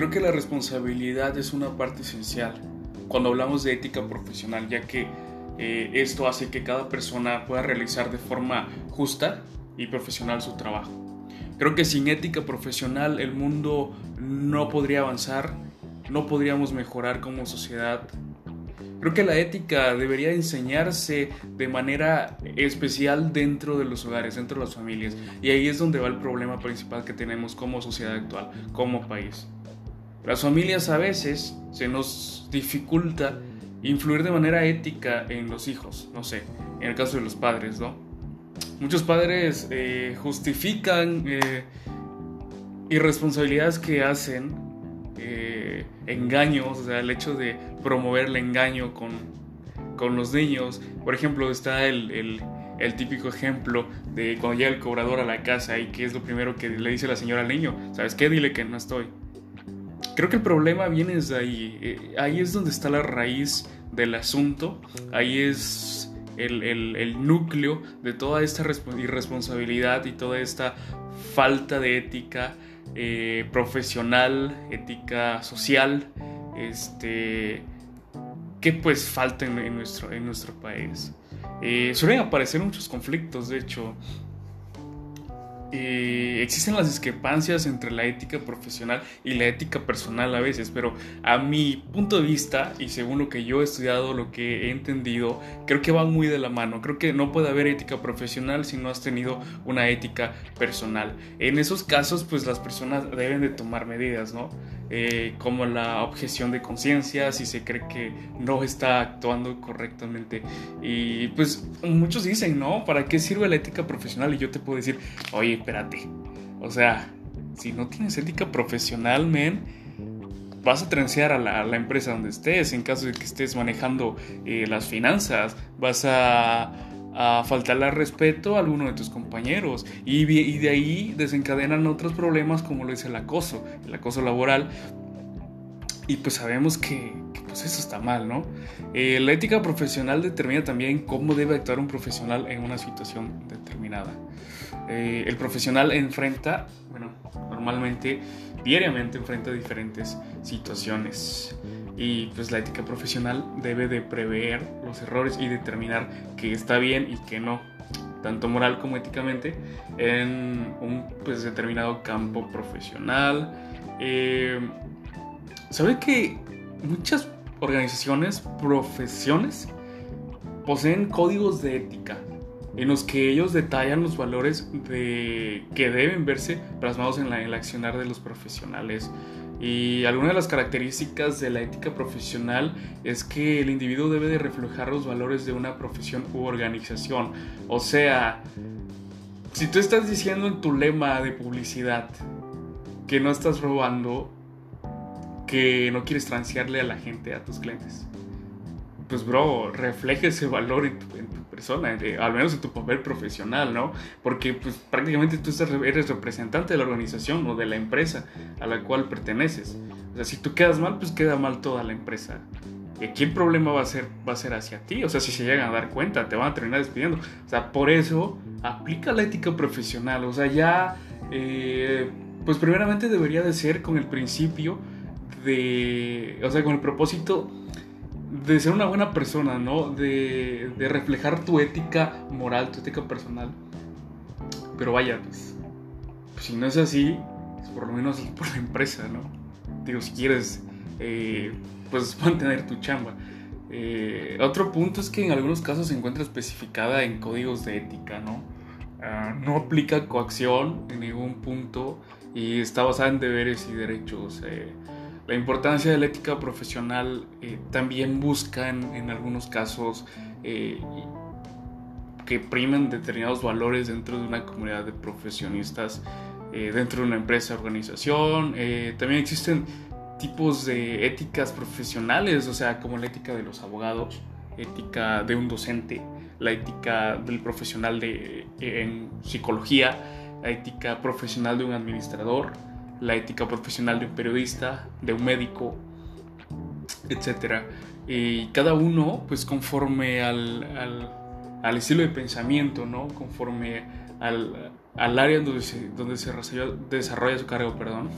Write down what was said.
creo que la responsabilidad es una parte esencial cuando hablamos de ética profesional, ya que eh, esto hace que cada persona pueda realizar de forma justa y profesional su trabajo. Creo que sin ética profesional el mundo no podría avanzar, no podríamos mejorar como sociedad. Creo que la ética debería enseñarse de manera especial dentro de los hogares, dentro de las familias. Y ahí es donde va el problema principal que tenemos como sociedad actual, como país. Las familias a veces se nos dificulta influir de manera ética en los hijos, no sé, en el caso de los padres, ¿no? Muchos padres eh, justifican eh, irresponsabilidades que hacen, eh, engaños, o sea, el hecho de promover el engaño con, con los niños. Por ejemplo, está el, el, el, típico ejemplo de cuando llega el cobrador a la casa y que es lo primero que le dice la señora al niño, ¿sabes qué? Dile que no estoy. Creo que el problema viene desde ahí. ahí es donde está la raíz del asunto. Ahí es el, núcleo de toda esta irresponsabilidad y toda esta falta de ética eh, profesional, ética social, este, que pues falta en, nuestro, en nuestro país. Eh, suelen aparecer muchos conflictos, de hecho, existen las discrepancias entre la ética profesional y la ética personal a veces, pero a mi punto de vista y según lo que yo he estudiado, lo que he entendido, creo que van muy de la mano. Creo que no puede haber ética profesional si no has tenido una ética personal. En esos casos, pues las personas deben de tomar medidas, ¿no? Eh, como la objeción de conciencia, si se cree que no está actuando correctamente. Y pues muchos dicen, ¿no? ¿Para qué sirve la ética profesional? Y yo te puedo decir, oye, espérate. O sea, si no tienes ética profesional, men, vas a transear a la, empresa donde estés, en caso de que estés manejando eh, las finanzas, vas a a faltarle respeto a alguno de tus compañeros y, de ahí desencadenan otros problemas como lo es el acoso, el acoso laboral. Y pues sabemos que, pues eso está mal, ¿no? Eh, la ética profesional determina también cómo debe actuar un profesional en una situación determinada. Eh, el profesional enfrenta, bueno, normalmente, diariamente enfrenta diferentes situaciones y pues la ética profesional debe de prever los errores y determinar que está bien y que no, tanto moral como éticamente, en un pues, determinado campo profesional. Eh, ¿Sabe que muchas organizaciones, profesiones, poseen códigos de ética? en los que ellos detallan los valores de, que deben verse plasmados en, la, en el accionar de los profesionales. Y alguna de las características de la ética profesional es que el individuo debe de reflejar los valores de una profesión u organización. O sea, si tú estás diciendo en tu lema de publicidad que no estás robando, que no quieres transearle a la gente, a tus clientes, pues bro, refleja ese valor en tu, persona, al menos en tu papel profesional, ¿no? Porque pues prácticamente tú eres representante de la organización o de la empresa a la cual perteneces. O sea, si tú quedas mal, pues queda mal toda la empresa. ¿Y aquí problema va a ser, va a ser hacia ti? O sea, si se llegan a dar cuenta, te van a terminar despidiendo. O sea, por eso aplica la ética profesional. O sea, ya, eh, pues primeramente debería de ser con el principio de, o sea, con el propósito de ser una buena persona, ¿no? De, reflejar tu ética moral, tu ética personal. Pero vaya, pues, pues si no es así, pues por lo menos por la empresa, ¿no? Digo, si quieres, eh, pues mantener tu chamba. Eh, otro punto es que en algunos casos se encuentra especificada en códigos de ética, ¿no? Ah, no aplica coacción en ningún punto y está basada en deberes y derechos. Eh, la importancia de la ética profesional eh, también busca en, algunos casos eh, que primen determinados valores dentro de una comunidad de profesionistas, eh, dentro de una empresa, organización. también existen tipos de éticas profesionales, o sea, como la ética de los abogados, ética de un docente, la ética del profesional de, en psicología, la ética profesional de un administrador, la ética profesional de un periodista, de un médico, etc. Y cada uno, pues conforme al, al, estilo de pensamiento, ¿no? Conforme al, al área donde se, donde se desarrolla, su cargo, perdón,